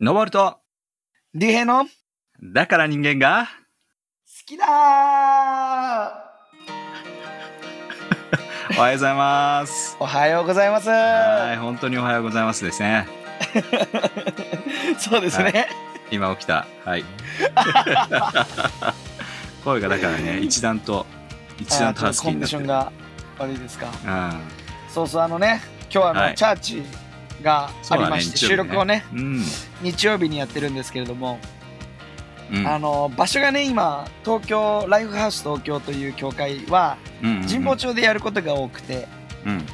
登ると、竜兵の好だから人間が、きだー おはようございます。おはようございますはい、本当におはようございますですね。そうですね、今起きた。はい。声がだからね、一段と、一段とハスキーあーちょっとコンディ。ションが悪いですかうん。そうそうあのね今日はあの、はいチャーチがありまして、ね録をねうん。日曜日にやってるんですけれども、うん。あの場所がね今東京ライフハウス東京という協会は神保町でやることが多くて、うん。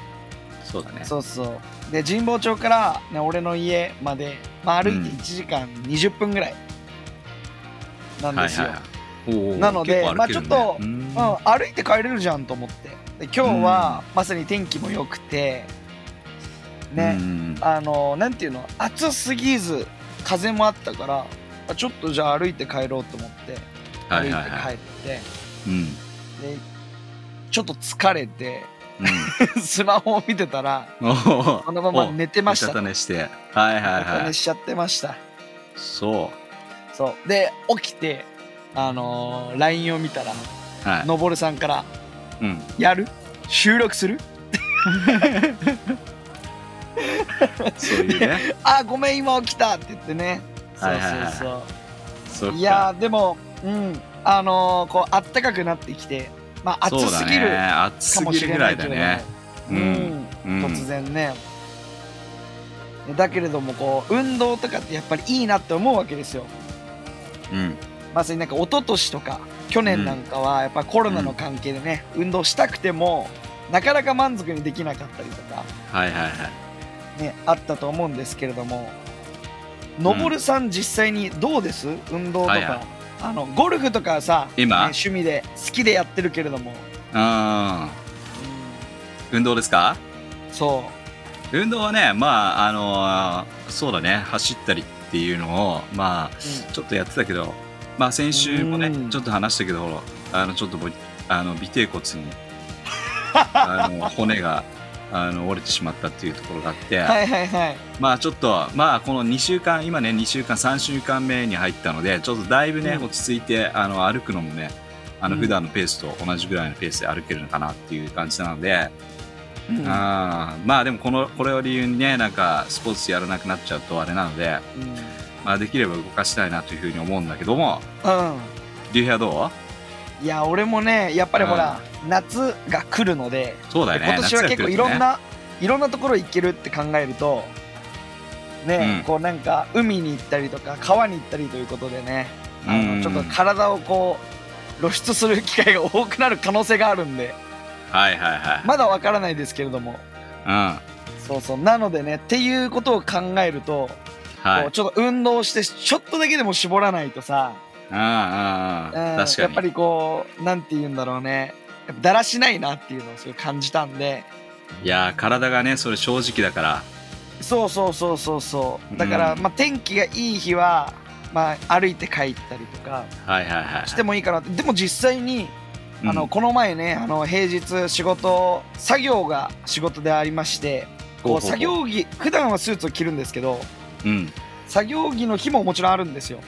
そうだね。そうそう。で神保町から、ね、俺の家まで、まあ、歩いてうん。1時間20分ぐらい。なんですよ、はいはいなのでね。まあちょっとうん。うん、歩いて帰れるじゃんと思って。で今日はまさに天気も良くてね、うんあのなんていうの暑すぎず風もあったからあちょっとじゃあ歩いて帰ろうと思って歩いてはいはいはい。帰って、うん。でちょっと疲れてうん。スマホを見てたらおーそのまま寝てましたおうたして。はいはいはい。寝しちゃってましたそそうで起きてあのー LINE を見たらう。はい。のぼるさんからうん。「やる？収録する? そういうね。」あごめん今起きたって言ってね。そうそうそう。いやーでもうん。あのーこうあったかくなってきてまあ暑すぎるそうだね、暑すかもしぎるぐらいれないけどだね。ううん。ん、うん。突然ね。だけれどもこう運動とかってやっぱりいいなって思うわけですよ。うん、まさになんか一昨年とか去年なんかはやっぱコロナの関係でね、運動したくてもなかなか満足にできなかったりとか。はいはいはい。ねあったと思うんですけれどものぼるさん実際にどうです？運動とか、はいはい。あのゴルフとかさ、ね今、趣味で好きでやってるけれども、うん、運動ですか？そ運動はね、まあ、あのーそうだね、走ったりっていうのを、まあ、う、ちょっとやってたけど、まあ、先週もねう、ん。ちょっと話したけど、あの、ちょっとぼあの尾てい骨に、あの骨があの折れてしまったっていうところがあって、うん、はいはいはい。まあちょっとまあこの2週間今ね2週間3週間目に入ったのでちょっとだいぶね、うん。落ち着いてあの歩くのもねあのうん。普段のペースと同じぐらいのペースで歩けるのかなっていう感じなので、うん。あーまあでもこのこれを理由にねなんかスポーツやらなくなっちゃうとあれなので、まあ、できれば動かしたいなというふうに思うんだけどもうん。竜兵はどいや俺もねやっぱりほら、夏が来るのでうそうだよね。今年は結構いろんな、いろんなところ行けるって考えるとね、うん。こうなんか海に行ったりとか川に行ったりということでねあの、うん。ちょっと体をこう露出する機会が多くなる可能性があるんではいはいはい、まだわからないですけれども。うん。はそうそう。なのでねっていうことを考えると、こういちょっと運動してちょっとだけでも絞らないとさ、うん確かに。やっぱりこうなんて言うんだろうねだらしないなっていうのをすごい感じたんで。いやー体がねそれ正直だから。そうそうそうそうそう。だから、うんまあ、天気がいい日は、まあ、歩いて帰ったりとか。はいはいはいしてもいいかなって。でも実際にあの、うんこの前ねあの平日仕事作業が仕事でありましてこう作業着普段はスーツを着るんですけどうん。作業着の日ももちろんあるんですよ。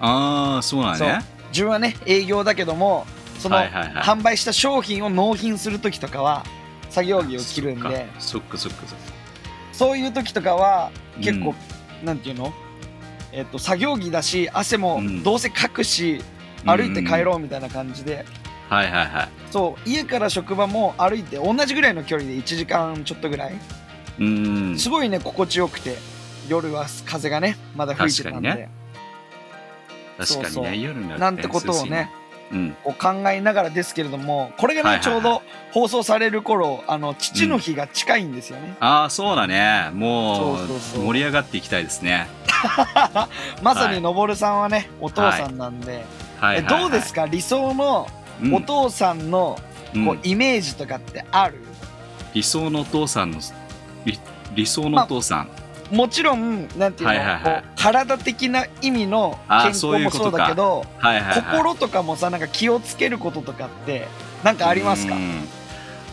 ああそうなんね。自分はね営業だけどもその、販売した商品を納品する時とかは作業着を着るんで。そっかそっかそっか。そういう時とかは結構、うんなんていうの？えっと作業着だし汗もうん。どうせかくし、歩いて帰ろうみたいな感じで、はいはいはい。そう家から職場も歩いて同じぐらいの距離で1時間ちょっとぐらい、うん。すごいね心地よくて。夜は風がねまだ吹いてたんで、確かにね。確かにねそうそう。夜になるとなんてことをねうん。こう考えながらですけれどもこれがね、はいはいはい。ちょうど放送される頃あの父の日が近いんですよね、ああそうだね。もそう盛り上がっていきたいですね。まさにのぼるさんはねお父さんなんで、はい。えどうですか？理想のうん。お父さんのうん。こうイメージとかってある、理想のお父さんの理理想のお父さんもちろんなんていうの、はいはいはい。体的な意味の健康もそうだけどはいはいはい。心とかもさなんか気をつけることとかってなんかありますか？うん。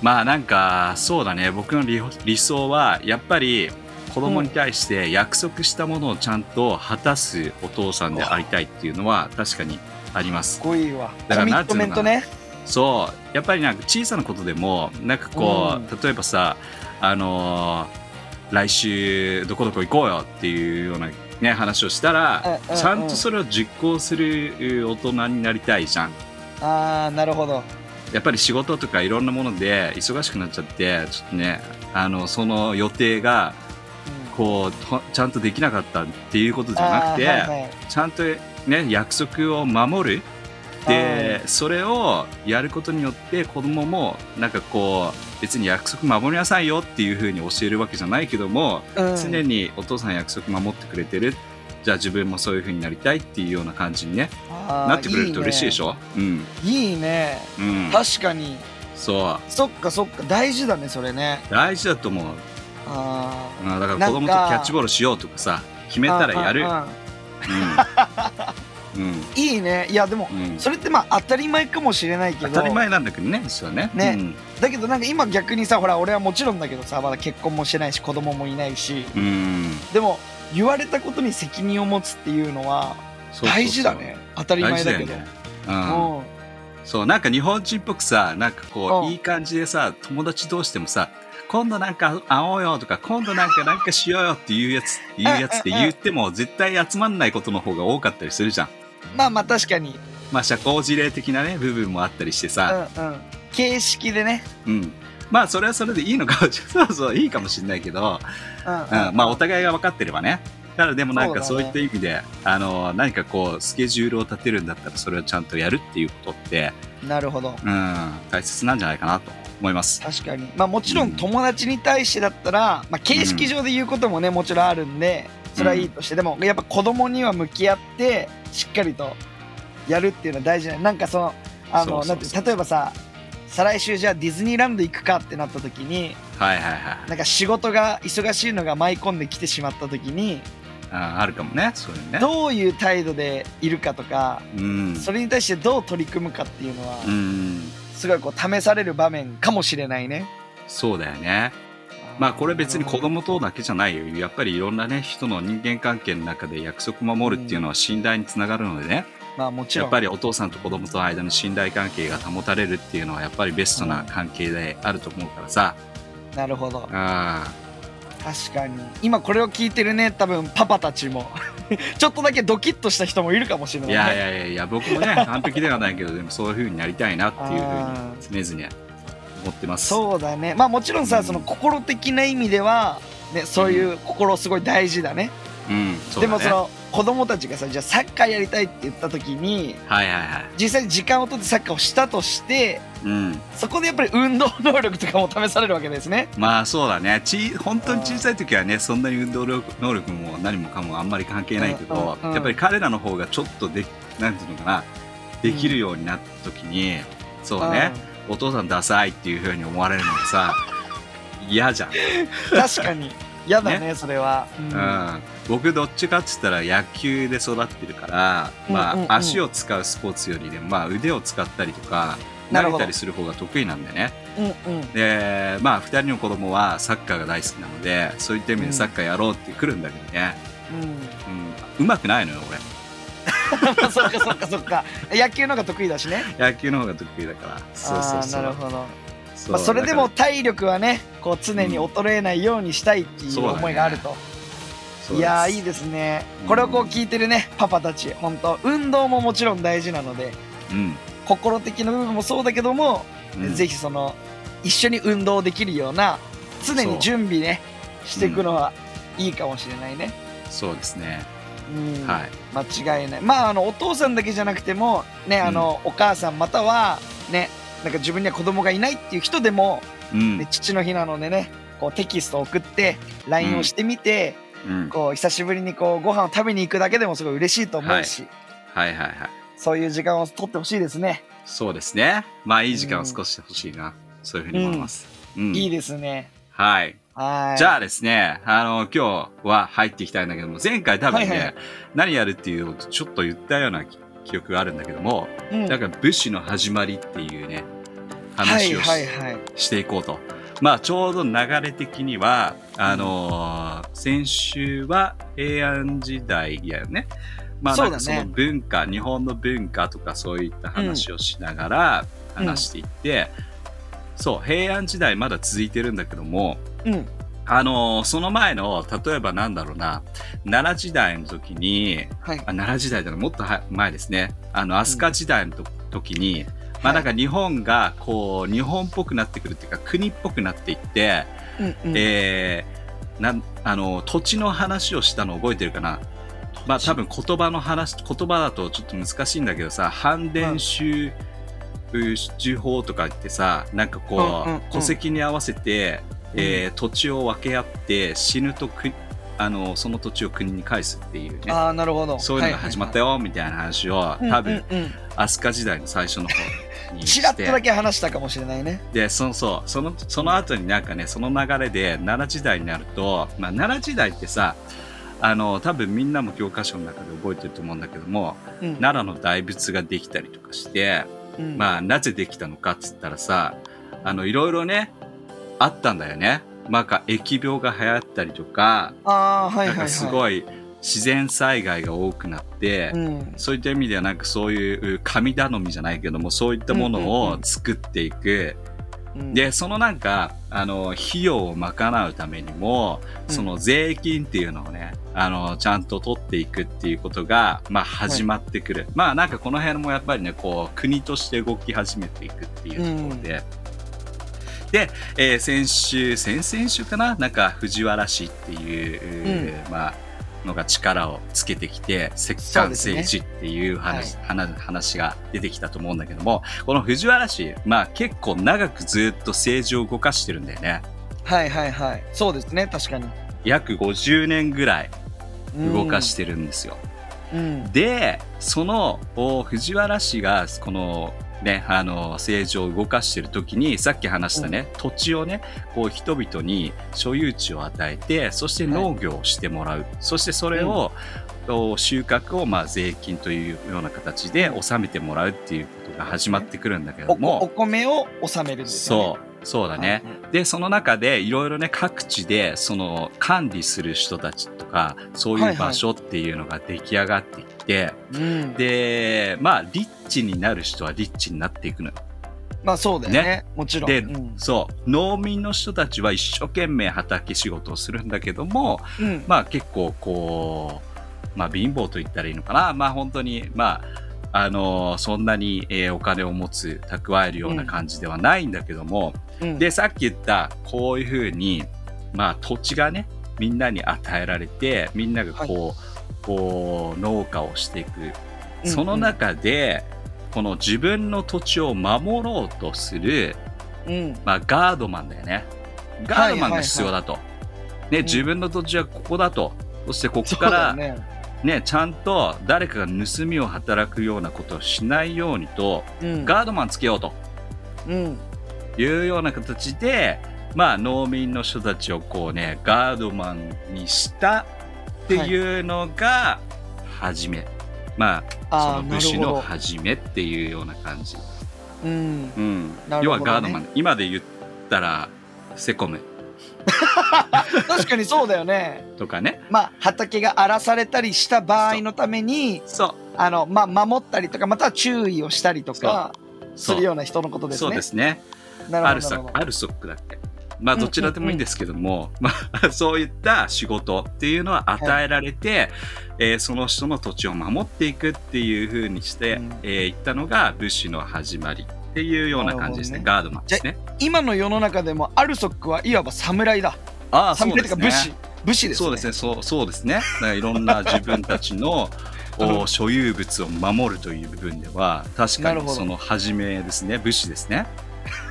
まあなんかそうだね。僕の理理想はやっぱり子供に対して約束したものをちゃんと果たすお父さんでありたいっていうのは確かにあります。かっこいいわ。だからコミットなんていうのかな。メントね。そう。やっぱりなんか小さなことでもなんかこう、例えばさあのー来週どこどこ行こうよっていうようなね話をしたら、うんうんうん。ちゃんとそれを実行する大人になりたいじゃん。ああなるほど。やっぱり仕事とかいろんなもので忙しくなっちゃってちょっとねあのその予定がこうとちゃんとできなかったっていうことじゃなくて、はいはい。ちゃんとね約束を守る。でそれをやることによって子供もなんかこう別に約束守りなさいよっていうふうに教えるわけじゃないけども、うん。常にお父さん約束守ってくれてる。じゃあ自分もそういうふうになりたいっていうような感じにねなってくれると嬉しいでしょ？うん。いいね。うん。確かに。そう。そっかそっか。大事だねそれね。大事だと思う。あうんだから子供とキャッチボールしようとかさ決めーたらやる。うん うん。いいね。いやでもうん。うんそれってまあ当たり前かもしれないけど。当たり前なんだけどね実はね。ね。うん。だけどなんか今逆にさほら俺はもちろんだけどさまだ結婚もしてないし子供もいないし。うん。でも言われたことに責任を持つっていうのはそうそうそう。大事だね。当たり大前だけど。よね。うん。うん。そうなんか日本人っぽくさなんかこういい感じでさ友達同士でもさ今度なんか会おうよとか今度なんかなんかしようよっていうやついうやつって言っても絶対集まんないことの方が多かったりするじゃんまあまあ確かに。まあ社交辞令的なね部分もあったりしてうさんうん。形式でね。うん。まあそれはそれでいいのかもしれないそうそういいかもしれないけど、うん。うん、まあお互いが分かってればね。ただでもなんかそういった意味で、あの何かこうスケジュールを立てるんだったらそれをちゃんとやるっていうことって、なるほど。うん、大切なんじゃないかなと思います。確かに。まあもちろん。友達に対してだったら、まあ、形式上で言うこともねもちろんあるんでそれはいいとして、でもやっぱ子供には向き合ってしっかりとやるっていうのは大事ななんかそのあのなんて例えばさ再来週じゃあディズニーランド行くかってなった時にはいはいはい。なんか仕事が忙しいのが舞い込んできてしまった時にああるかもね、そういうね。どういう態度でいるかとかうん。それに対してどう取り組むかっていうのはうん。すごいこう試される場面かもしれないね。そうだよね。まあこれ別に子供とだけじゃないよ。やっぱりいろんなね、人の人間関係の中で約束守るっていうのは信頼につながるのでね。まあもちろんやっぱりお父さんと子供との間の信頼関係が保たれるっていうのはやっぱりベストな関係であると思うからさ。なるほどあ確かに今これを聞いてるね多分パパたちも ちょっとだけドキッとした人もいるかもしれあ。ないい、ね、やいやいやいや、僕もね、完璧ではないけど、でもそういう風になりたいなっていうあ風に常々思ってます。そうだね。まあもちろんさ、うん。その心的な意味では、ね、そういう心すごい大事だね、うん。そうだね。でもその子供たちがさじゃあサッカーやりたいって言った時にはいはいはい。実際に時間を取ってサッカーをしたとしてうん。そこでやっぱり運動能力とかも試されるわけですね。まあそうだね。ち本当に小さい時はねそんなに運動力能力も何もかもあんまり関係ないけど、うんうんうん。やっぱり彼らの方がちょっとでなんていうのかなできるようになった時に、そうね、お父さんダサいっていうふうに思われるのがさ嫌じゃん、うん確かに。嫌だねそれは、うん。うん。僕どっちかっつったら野球で育ってるから、まあうんうん。うん足を使うスポーツよりでも、まあ、腕を使ったりとか投げたりする方が得意なんでね。うんうん。でまあ2人の子供はサッカーが大好きなのでそういった意味でサッカーやろうって来るんだけどね、うん。うん、うまくないのよ俺 そっかそっかそっか。野球の方が得意だしね。野球の方が得意だから。そうそうそう。なるほど。そうまあ、それでも体力はねこう常に衰えないようにしたいっていう思いがあると、らそういやーいいでですね。うん。これをこう聞いてるねパパたち。本当運動ももちろん大事なのでうん、心的な部分もそうだけども、うん、ぜひその一緒に運動できるような常に準備ねしていくのはいいかもしれないね、そうですねうん。はい。間違いない。まああのお父さんだけじゃなくてもねあの、お母さんまたはねなんか自分には子供がいないっていう人でも、うん、ね、父の日なのでねこうテキストを送って LINE をしてみて、うん、こう久しぶりにこうご飯を食べに行くだけでもすごい嬉しいと思うし、はい。はい。はい。そういう時間を取ってほしいですね、そうですね。まあいい時間を少し欲しいな、そういうふうに思います、うん。いいですね。はいはい。じゃあですね、あの、今日は入っていきたいんだけども、前回多分ね、はいはい何やるっていうのをちょっと言ったような記記憶があるんだけども、うん。なんか武士の始まりっていうね、はい話をし,、はいはいしていこうと。まあちょうど流れ的にはあのー先週は平安時代やよね。まあなんかその文化、日本の文化とかそういった話をしながらうん。話していって、そう平安時代まだ続いてるんだけども、うん。あのーその前の例えばなんだろうな奈良時代の時にはい。あ奈良時代だなもっとは前ですね。あの飛鳥時代のと時に、まあなんか日本がこう日本っぽくなってくるっていうか国っぽくなっていって、うんうん。えーなんあの土地の話をしたの覚えてるかな。まあ多分言葉の話言葉だとちょっと難しいんだけどさ反伝集手法とか言ってさなんかこう、うんうんうん。戸籍に合わせて、えー土地を分け合って死ぬとくあのその土地を国に返すっていうね。ああなるほど。そういうのが始まったよよみたいな話を多分うんうん。飛鳥時代の最初の方にちらっとだけ話したかもしれないね。でそのそうそのその後になんかねその流れで奈良時代になると、まあ、奈良時代ってさあの多分みんなも教科書の中で覚えてると思うんだけどもうん。奈良の大仏ができたりとかして、うん。まあなぜできたのかっつったらさあのいろいろねあったんだよね。まあなんか疫病が流行ったりとか、ああはいはいはい。なんかすごい自然災害が多くなって、うん。そういった意味ではなんかそういう神頼みじゃないけどもそういったものを作っていく、うん。でそのなんかあの費用を賄うためにもうん。その税金っていうのをねあのちゃんと取っていくっていうことが、まあ、始まってくる、まあなんかこの辺もやっぱりねこう国として動き始めていくっていうところで。で、えー先週先々週かな？なんか藤原氏っていう、まあのが力をつけてきて石棺政治っていう話,、話話が出てきたと思うんだけどもこの藤原氏、まあ、結構長くずっと政治を動かしてるんだよね。はいはいはい。そうですね確かに。約50年ぐらい動かしてるんですよ、うん。でそのお藤原氏がこのね、あの政治を動かしてる時にさっき話したね、土地をねこう人々に所有地を与えてそして農業をしてもらう、そしてそれを、お収穫をまあ税金というような形で納めてもらうっていうことが始まってくるんだけおども、お米を納めるんですよね。そうそうだね、でその中でいろいろね各地でその管理する人たちとかそういう場所っていうのが出来上がっていって、うん。でまあリッチになる人はリッチになっていくのよ。まあそうだよね。ね。もちろん。でうん。そう農民の人たちは一生懸命畑仕事をするんだけどもうん。まあ結構こうまあ貧乏と言ったらいいのかな。まあ本当にまああのそんなに、えーお金を持つ蓄えるような感じではないんだけども、うん。でさっき言ったこういうふうにまあ土地がねみんなに与えられてみんながこう,、こう農家をしていく。うんその中で、この自分の土地を守ろうとする、うん。まあ、ガードマンだよね。ガードマンが必要だと、ね、ん。自分の土地はここだと。そしてここからね。ねちゃんと誰かが盗みを働くようなことをしないようにとうん。ガードマンつけようと。うんいうような形で、まあ、農民の人たちをこうねガードマンにしたっていうのが初め、まあそああなるの武士の初めっていうような感じ、うん。うん。ね要はガードマン。今で言ったらセコム。確かにそうだよね。とかね。まあ畑が荒らされたりした場合のためにそう。あのまあ守ったりとかまたは注意をしたりとかするような人のことですそうねですねアルソックだっけ？まあうんどちらでもいいんですけども、まあ、そういった仕事っていうのは与えられて、えーその人の土地を守っていくっていうふうにして、うん。えーいったのが武士の始まりっていうような感じですね。なガードマンですね。今の世の中でもアルソックはいわば侍だ。ああ侍というか武士。武士ですね。そうですね。そうそうですね。いろんな自分たちの 所有物を守るという部分では確かにその始めですね。武士ですね。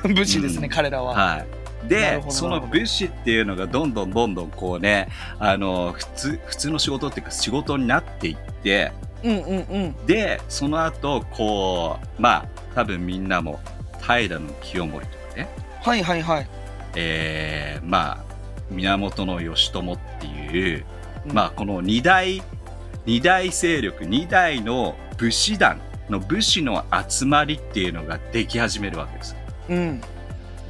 武士ですね、うん。彼らは、はい、でその武士っていうのがどんどんどんどんこうねあの普通普通の仕事っていうか仕事になっていってうんうんうん。でその後こうまあ多分みんなも平清盛とかね、はいはいはい、えーまあ源義朝っていう、うん。まあこの二大二大勢力二大の武士団の武士の集まりっていうのができ始めるわけです。うん。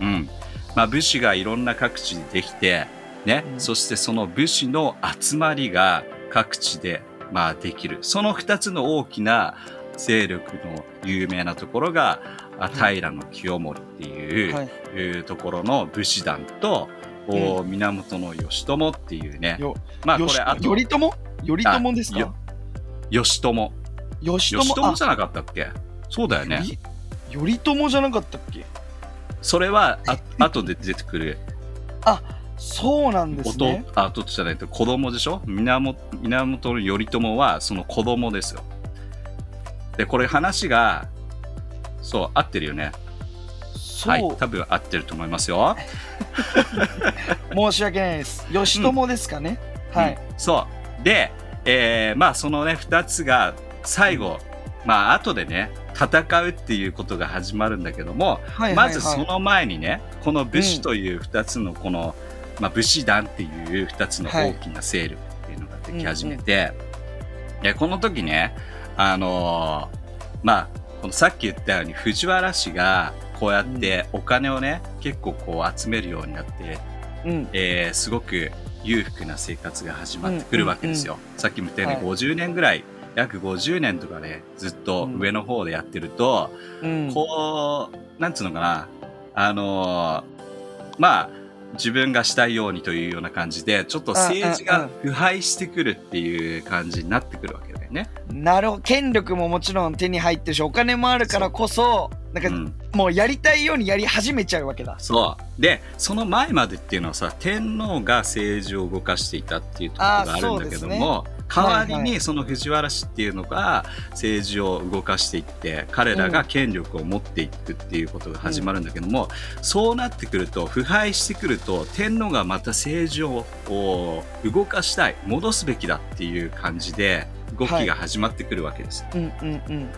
うん、まあ、武士がいろんな各地でできて、ね。うん。そしてその武士の集まりが各地で、まあ、できる。その2つの大きな勢力の有名なところがあ平清盛っていう、はい。いうところの武士団と、お源義朝っていうね。よまあこれあと頼朝？頼朝ですか？よ義朝義朝じゃなかったっけ？そうだよね。頼朝じゃなかったっけ？それはあ 後で出てくる。そうなんです弟ねあ弟じゃないと子供でしょ？源源頼朝はその子供ですよ。でこれ話がそう合ってるよね。はい多分合ってると思いますよ。申し訳ないです。義朝ですかね、はい。うん。そう。で、えーまあそのね2つが最後まあ後でね戦うっていうことが始まるんだけども、はいはいはい。まずその前にねこの武士という2つのこの、まあ、武士団っていう2つの大きな勢力っていうのができ始めて、でこの時ねあのーまあこのさっき言ったように藤原氏がこうやってお金をね結構こう集めるようになってうん。えーすごく裕福な生活が始まってくるわけですよ。さっきも言ったようにはい。50年ぐらい、約50年とかね、ずっと上の方でやってると、うん。こう、なんつうのかな、あのーまあ、自分がしたいようにというような感じで、ちょっと政治が腐敗してくるっていう感じになってくるわけだよね。なるほど。権力ももちろん手に入ってるしお金もあるからこそなんか、うん。もうやりたいようにやり始めちゃうわけだ。そう。で、その前までっていうのはさ、天皇が政治を動かしていたっていうところがあるんだけども、代わりにその藤原氏っていうのが政治を動かしていって、彼らが権力を持っていくっていうことが始まるんだけども、そうなってくると、腐敗してくると、天皇がまた政治を動かしたい、戻すべきだっていう感じで、動きが始まってくるわけです。うんうんうん。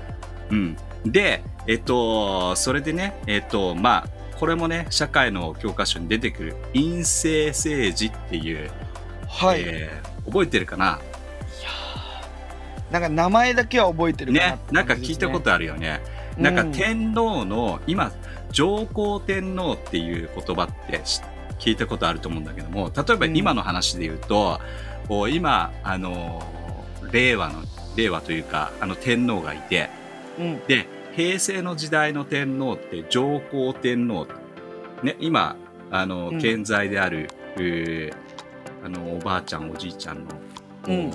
うん、で、えっと、それでね、えっと、まあ、これもね、社会の教科書に出てくる陰性政治っていう、はい、えー覚えてるかな？なんか名前だけは覚えてるかなね、なんか聞いたことあるよね。うん。なんか天皇の、今、上皇天皇っていう言葉って知聞いたことあると思うんだけども、例えばうん。今の話で言うと、こう今、あのー、令和の、令和というか、あの天皇がいて、うん。で平成の時代の天皇って上皇天皇ね今あのうん。健在である、うーあのおばあちゃんおじいちゃんの、うん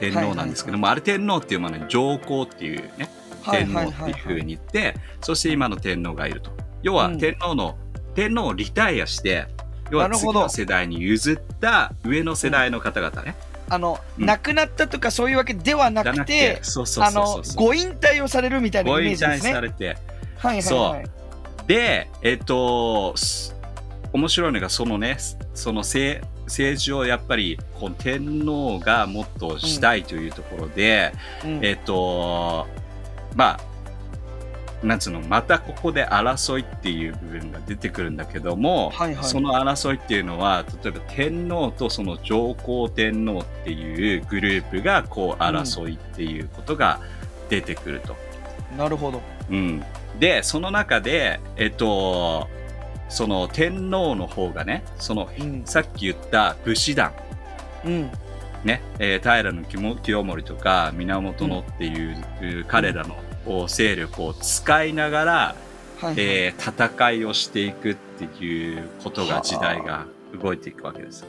天皇なんですけども、あれ天皇っていうものに上皇っていうねはい天皇っていうふうにに言って、そして今の天皇がいると。要はうん。天皇の、天皇をリタイアして要は次の世代に譲った上の世代の方々ね、あの、うん。亡くなったとかそういうわけではなくてご引退をされるみたいなイご引メージですね。退されてはいはいそはい、で、えっと、す面白いのが、そのね、その政政治をやっぱりこう天皇がもっとしたいというところで、うん。えっと、まあ、なんつうの、またここで争いっていう部分が出てくるんだけども、はいはい。その争いっていうのは、例えば天皇とその上皇天皇っていうグループがこう争いっていうことが出てくると。なるほど。うん、でその中でえっとその天皇の方がねそのうん。さっき言った武士団。うん。ね、えー平清清盛とか源のっていう、彼らの勢力を使いながら、はいはい、えー戦いをしていくっていうことが時代が動いていくわけです。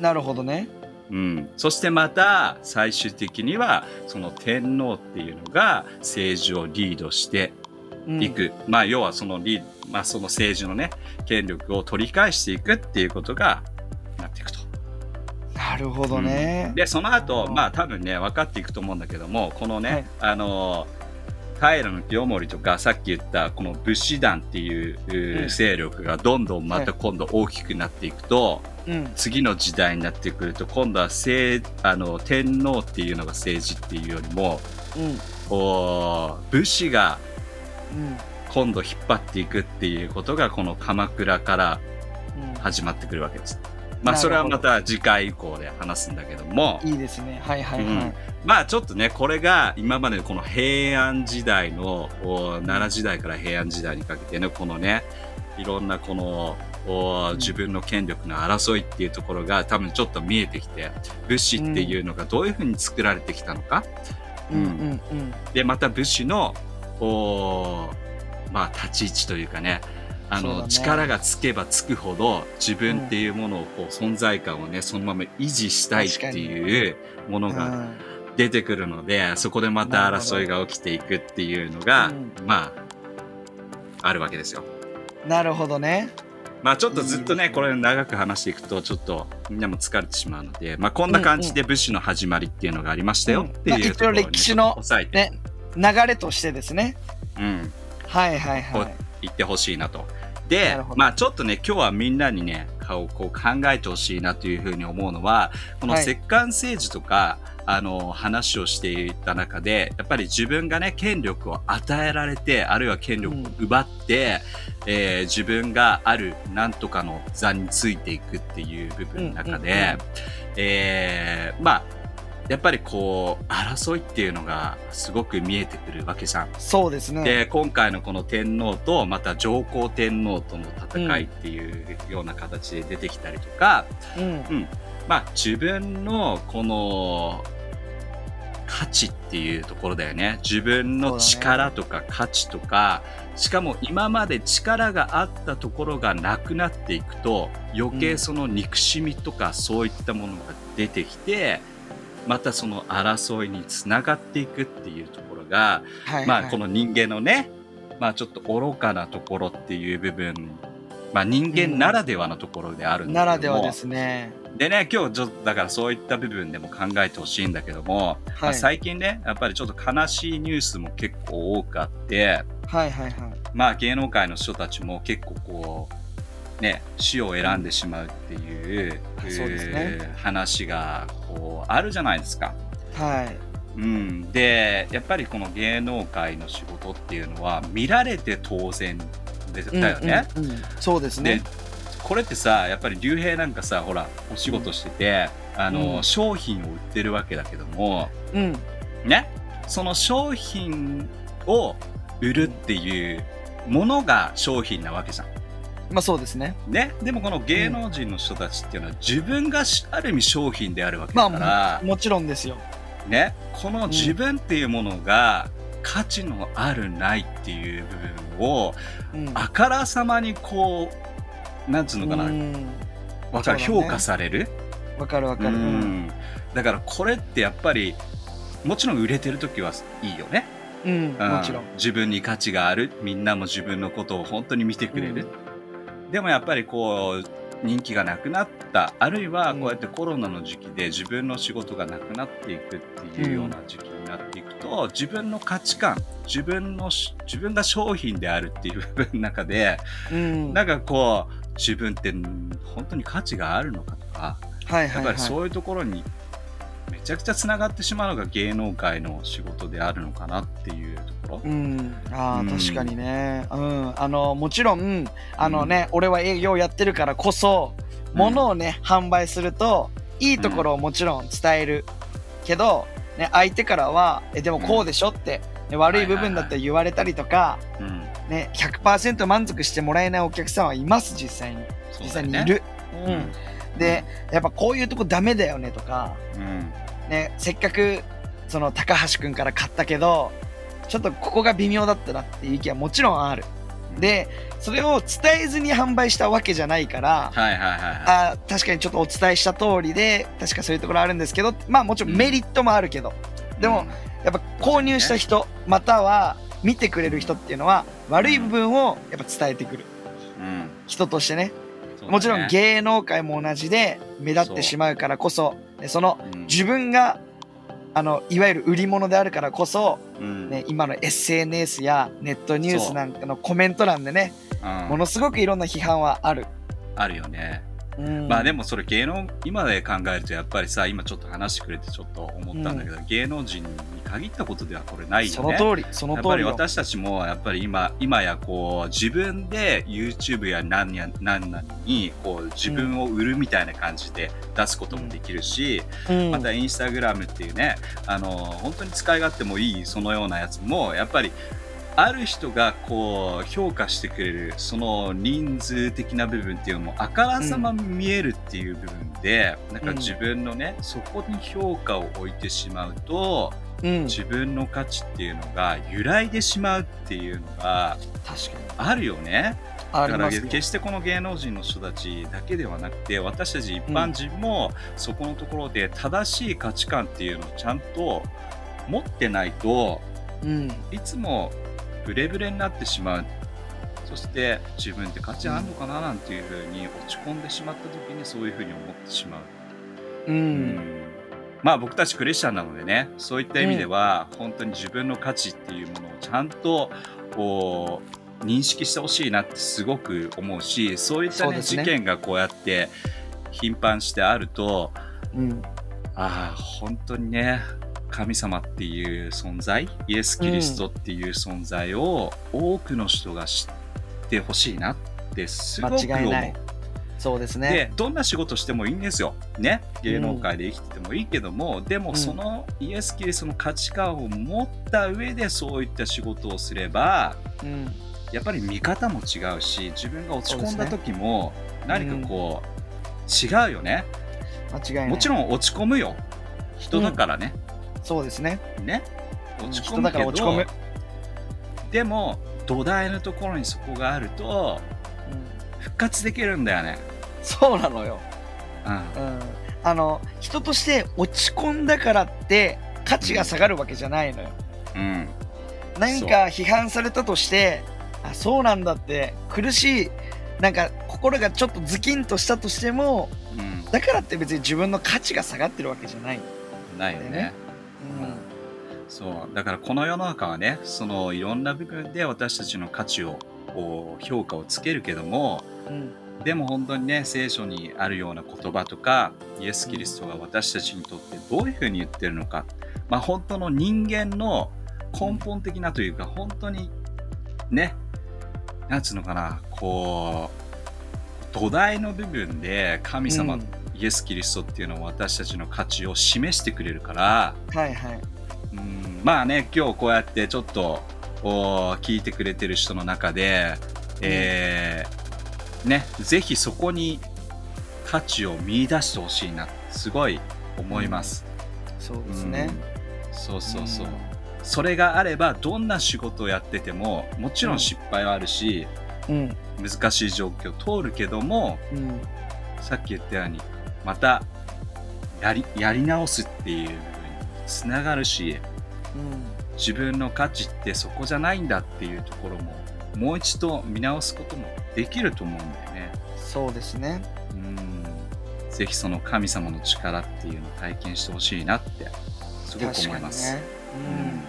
なるほどね。うん、そしてまた最終的にはその天皇っていうのが政治をリードしてうん。いく、まあ要はそのリーまあその政治のね権力を取り返していくっていうことがなっていくと。なるほどね、でその後まあ多分ね分かっていくと思うんだけどもこのね、はい。あの平清盛とかさっき言ったこの武士団っていうううん。勢力がどんどんまた今度大きくなっていくと、うん。次の時代になってくると今度は政あの天皇っていうのが政治っていうよりもうん。こう武士がうん今度引っ張っていくっていうことがこの鎌倉からうん。始まってくるわけです。まあそれはまた次回以降で話すんだけども、いいですね。はいはいはい、うん。まあちょっとねこれが今までのこの平安時代のお奈良時代から平安時代にかけてねこのねいろんなこのお自分の権力の争いっていうところが多分ちょっと見えてきて武士っていうのがどういうふうに作られてきたのか、うん。うん。うん。でまた武士のおまあ立ち位置というかねあの、ね。力がつけばつくほど自分っていうものをこう存在感をねそのまま維持したいっていうものがうん。出てくるのでそこでまた争いが起きていくっていうのが、うん。まああるわけですよ。なるほどね。まあちょっとずっとね、これ長く話していくと、ちょっとみんなも疲れてしまうので、まあこんな感じで武士の始まりっていうのがありましたよっていうところを、ね、一応歴史のね流れとしてですね。うん、はいはいはい。言ってほしいなと。なでまあちょっとね、今日はみんなにね、こうこう考えてほしいなというふうに思うのは、このはい。摂関政治とか、あの話をしていた中でやっぱり自分がね権力を与えられてあるいは権力を奪って、えー自分があるなんとかの座についていくっていう部分の中で、うんうんうん。えーまあやっぱりこう争いっていうのがすごく見えてくるわけじゃん。そうですね。で今回のこの天皇とまた上皇天皇との戦いっていうような形で出てきたりとか、うん。まあ自分のこの価値っていうところだよね。自分の力とか価値とか、しかも今まで力があったところがなくなっていくと余計その憎しみとかそういったものが出てきて、またその争いにつながっていくっていうところが、はいまあこの人間のね、まあちょっと愚かなところっていう部分、まあ人間ならではのところであるんなだけども、らではですね。でね、今日ちょっとだからそういった部分でも考えてほしいんだけども、まあはい最近ね、やっぱりちょっと悲しいニュースも結構多くあって、はいはいはい。まあ芸能界の人たちも結構こう、ね、死を選んでしまうっていう、うん。そうですね。えー話がこうあるじゃないですか。はい。うん、でやっぱりこの芸能界の仕事っていうのは見られて当然でだよね。うんうんうん。そうですでねこれってさやっぱり竜兵なんかさほらお仕事してて、あのうん。商品を売ってるわけだけどもうん。ねその商品を売るっていうものが商品なわけじゃん。まあそうですね。ね、でもこの芸能人の人たちっていうのは自分がしある意味商品であるわけまだから、あもちろんですよ。ね、この自分っていうものが価値のあるないっていう部分をうん。あからさまにこうなんつうのかな、うん。わかる、ね。評価される、わかるわかうる。うん。ん、だからこれってやっぱりもちろん売れてる時はいいよね、うん。うんもちろん。自分に価値がある。みんなも自分のことを本当に見てくれる、でもやっぱりこう人気がなくなったあるいはうん。こうやってコロナの時期で自分の仕事がなくなっていくっていうような時期になっていくと、自分の価値観自分のし自分が商品であるっていう部分の中でうん。なんかこう自分って本当に価値があるのかとかはいはいはい。やっぱりそういうところにめちゃくちゃつながってしまうのが芸能界の仕事であるのかなっていうところ。うん、あうんあ確かにね、うん、あのもちろんあのね、俺は営業やってるからこそうん物をね、販売するといいところをもちろん伝えるけど、ね、相手からはえでもこうでしょって、ね悪い部分だったら言われたりとか、うん。ね、100%満足してもらえないお客さんはいます実際に。実際にいる。うんでやっぱこういうとこダメだよねとか、うんね、せっかくその高橋君から買ったけどちょっとここが微妙だったなっていう意見はもちろんある。でそれを伝えずに販売したわけじゃないからはいはいはいはい。あ確かにちょっとお伝えした通りで確かそういうところあるんですけどまあもちろんメリットもあるけど、でもやっぱ購入した人または見てくれる人っていうのは悪い部分をやっぱ伝えてくる。うん、うん。人としてねね。もちろん芸能界も同じで目立ってしまうからこそねそのうん。自分があのいわゆる売り物であるからこそ、うん。ね、今の SNS やネットニュースなんかのコメント欄でねうん。ものすごくいろんな批判はある、あるよね。うん。まあでもそれ芸能今で考えるとやっぱりさ今ちょっと話してくれてちょっと思ったんだけど、芸能人に限ったことではこれないそよね。の通りそのやっぱり私たちもやっぱり今今やこう自分で YouTube や何や何々にこう自分を売るみたいな感じで出すこともできるし、うん。またインスタグラムっていうねあの本当に使い勝手もいいそのようなやつもやっぱりある人がこう評価してくれるその人数的な部分っていうのもあからさま見えるっていう部分で、なんか自分のねそこに評価を置いてしまうとうん。自分の価値っていうのが揺らいでしまうっていうのが確かに。あるよね。だから決してこの芸能人の人たちだけではなくて私たち一般人もそこのところで正しい価値観っていうのをちゃんと持ってないとうん。いつもブレブレになってしまう。そして自分って価値あるのかななんていうふうに落ち込んでしまった時にそういうふうに思ってしまう、ううん。まあ僕たちクリスチャンなのでねそういった意味では本当に自分の価値っていうものをちゃんとこう認識してほしいなってすごく思うしそういった、ねね。事件がこうやって頻繁してあるとうん。ああ本当にね神様っていう存在イエス・キリストっていう存在を多くの人が知ってほしいなってすごく思う。そうですね。でどんな仕事してもいいんですよ。ね？芸能界で生きててもいいけども、でもうん。そのイエス・キリストの価値観を持った上でそういった仕事をすればうん。やっぱり見方も違うし自分が落ち込んだ時も何かこう、違うよね。間違いない。もちろん落ち込むよ。人だからね。そうですね。ね。落ち込人だからむけど落ち込む。でも土台のところにそこがあるとうん。復活できるんだよね。そうなのよ。うん。うん。あの人として落ち込んだからって価値が下がるわけじゃないのよ。うん。何か批判されたとしてあそうなんだって苦しいなんか心がちょっとズキンとしたとしてもうん、だからって別に自分の価値が下がってるわけじゃない、ないよね。ね。そう。だからこの世の中はねそのいろんな部分で私たちの価値をこう評価をつけるけどもうんうん。でも本当にね聖書にあるような言葉とかイエス・キリストが私たちにとってどういうふうに言ってるのか、まあ、本当の人間の根本的なというか本当にねなんつうのかなこう土台の部分で神様、うんイエス・キリストっていうのは私たちの価値を示してくれるからはいはい。うんまあね今日こうやってちょっとお聞いてくれてる人の中で、えーねぜひそこに価値を見出してほしいなすごい思います。そうですね、うん。そうそうそう、うん。それがあればどんな仕事をやっててももちろん失敗はあるし、うん。難しい状況を通るけどもうん。さっき言ったようにまたやりやり直すっていうつながるしうん。自分の価値ってそこじゃないんだっていうところももう一度見直すこともできると思うんだよね。そうですね。うん。ぜひその神様の力っていうのを体験してほしいなってすごく思います。ね。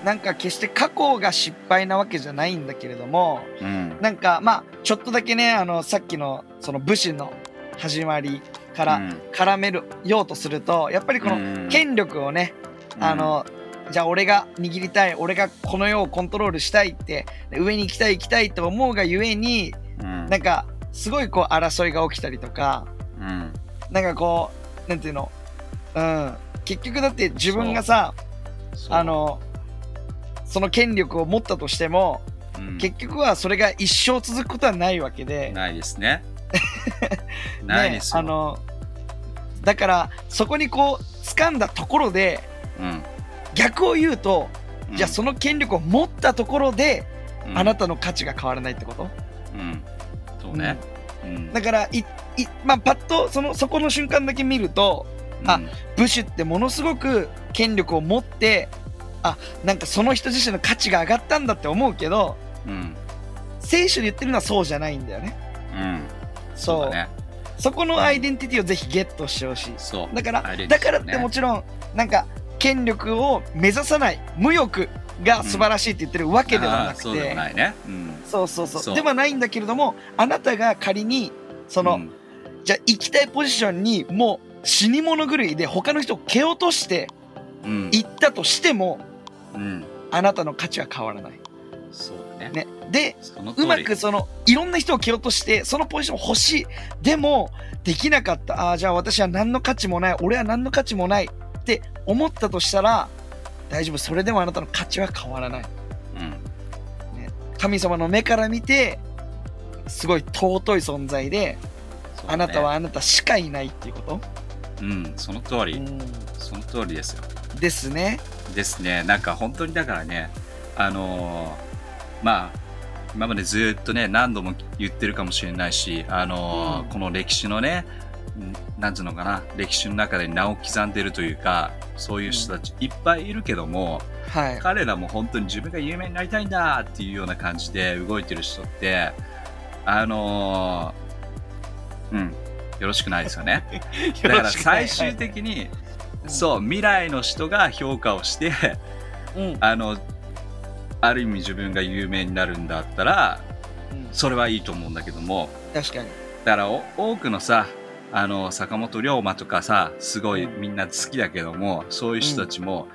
うん。なんか決して過去が失敗なわけじゃないんだけれどもうん。なんかまあちょっとだけねあのさっきのその武士の始まりから絡めるようとするとやっぱりこの権力をねあ、のじゃあ俺が握りたい俺がこの世をコントロールしたいって上に行きたい行きたいと思うがゆえにうん。なんかすごいこう争いが起きたりとかうん。なんかこうなんていうのうん。結局だって自分がさあのその権力を持ったとしてもうん。結局はそれが一生続くことはないわけで、ないですね。ないねですよ。あのだからそこにこう掴んだところでうん。逆を言うと、うん。じゃあその権力を持ったところで、うん。あなたの価値が変わらないってこと、うん。そうね。うん。だからいいまあ、パッとそのそこの瞬間だけ見るとあブッシュってものすごく権力を持ってあなんかその人自身の価値が上がったんだって思うけどうん。聖書で言ってるのはそうじゃないんだよね。うんそうだね。そこのアイデンティティをぜひゲットしてほしい。そう。だからアイデンテだからってもちろんなんか権力を目指さない無欲が素晴らしいって言ってるわけではなくて、あーそうでもないね。うん。そうそうそう。そう。ではないんだけれどもあなたが仮にその、うん。じゃあ行きたいポジションにもう死に物狂いで他の人を蹴落としてうん。行ったとしてもうん。あなたの価値は変わらない。そう。だね。ね、でうまくそのいろんな人を蹴落としてそのポジション欲しい。でもできなかった。あーじゃあ私は何の価値もない。俺は何の価値もないって思ったとしたら大丈夫。それでもあなたの価値は変わらない。うん。神様の目から見てすごい尊い存在で、ね。あなたはあなたしかいないっていうこと、うん。その通り、うん。その通りですよ。ですね。ですね。なんか本当にだからねあのーまあ今までずっとね何度も言ってるかもしれないしあのーうん。この歴史のねんなんつうのかな歴史の中で名を刻んでるというかそういう人たちいっぱいいるけども、はい。彼らも本当に自分が有名になりたいんだっていうような感じで動いてる人ってあのーうんよろしくないですよね。だから最終的に、そう未来の人が評価をしてうん、あのある意味自分が有名になるんだったらうん。それはいいと思うんだけども。確かに。だからお多くのさあの坂本龍馬とかさすごいうん。みんな好きだけども、そういう人たちも、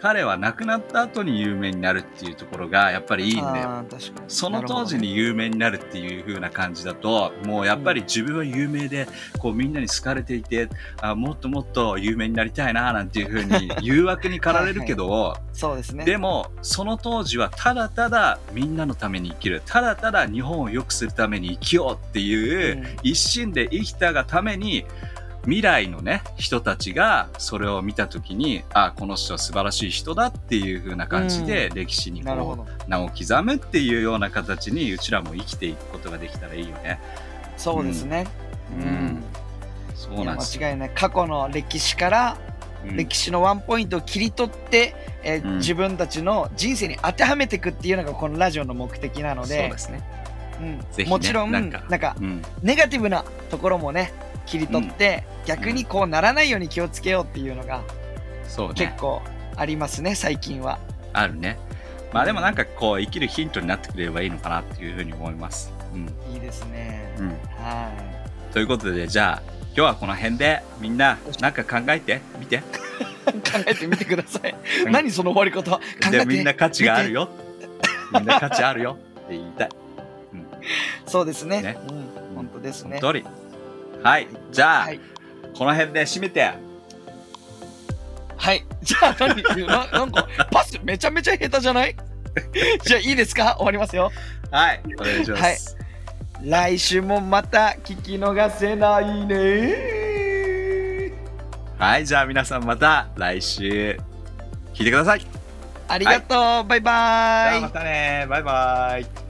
彼は亡くなった後に有名になるっていうところがやっぱりいいんだよ。その当時に有名になるっていう風な感じだともうやっぱり自分は有名でこうみんなに好かれていてあもっともっと有名になりたいななんていう風に誘惑に駆られるけどそうですね。でもその当時はただただみんなのために生きる。ただただ日本を良くするために生きようっていう、うん。一心で生きたがために未来のね人たちがそれを見た時にあこの人は素晴らしい人だっていう風な感じで歴史にこ。う名を刻むっていうような形にうちらも生きていくことができたらいいよね。そうですね。ううんん。いやそうなんですよ。間違いない。過去の歴史から、うん歴史のワンポイントを切り取って、えーうん自分たちの人生に当てはめていくっていうのがこのラジオの目的なのそうでですね。うんねもちろんなんなんかかうん、ネガティブなところもね切り取って、逆にこうならないように気をつけようっていうのがそうね。結構ありますね最近は。あるね。まあでもなんかこう生きるヒントになってくれればいいのかなっていうふうに思います。うん。いいですね。うん。はということでじゃあ今日はこの辺でみんななんか考えてみて。い。考えてみてください。うん何その終わり方？考えてでみんな価値があるよ。みんな価値あるよって言いたい。そうですね。ねうん、本当ですね。その通り。はい。じゃあ、はい。この辺で締めて。はい。じゃあ何ななんかパスめちゃめちゃ下手じゃない？じゃあいいですか？終わりますよ。はい。お願いします。はい来週もまた聞き逃せないね。はい。じゃあ皆さんまた来週聞いてください。じありがとう。バイバイゃあま。たね。バイバイ。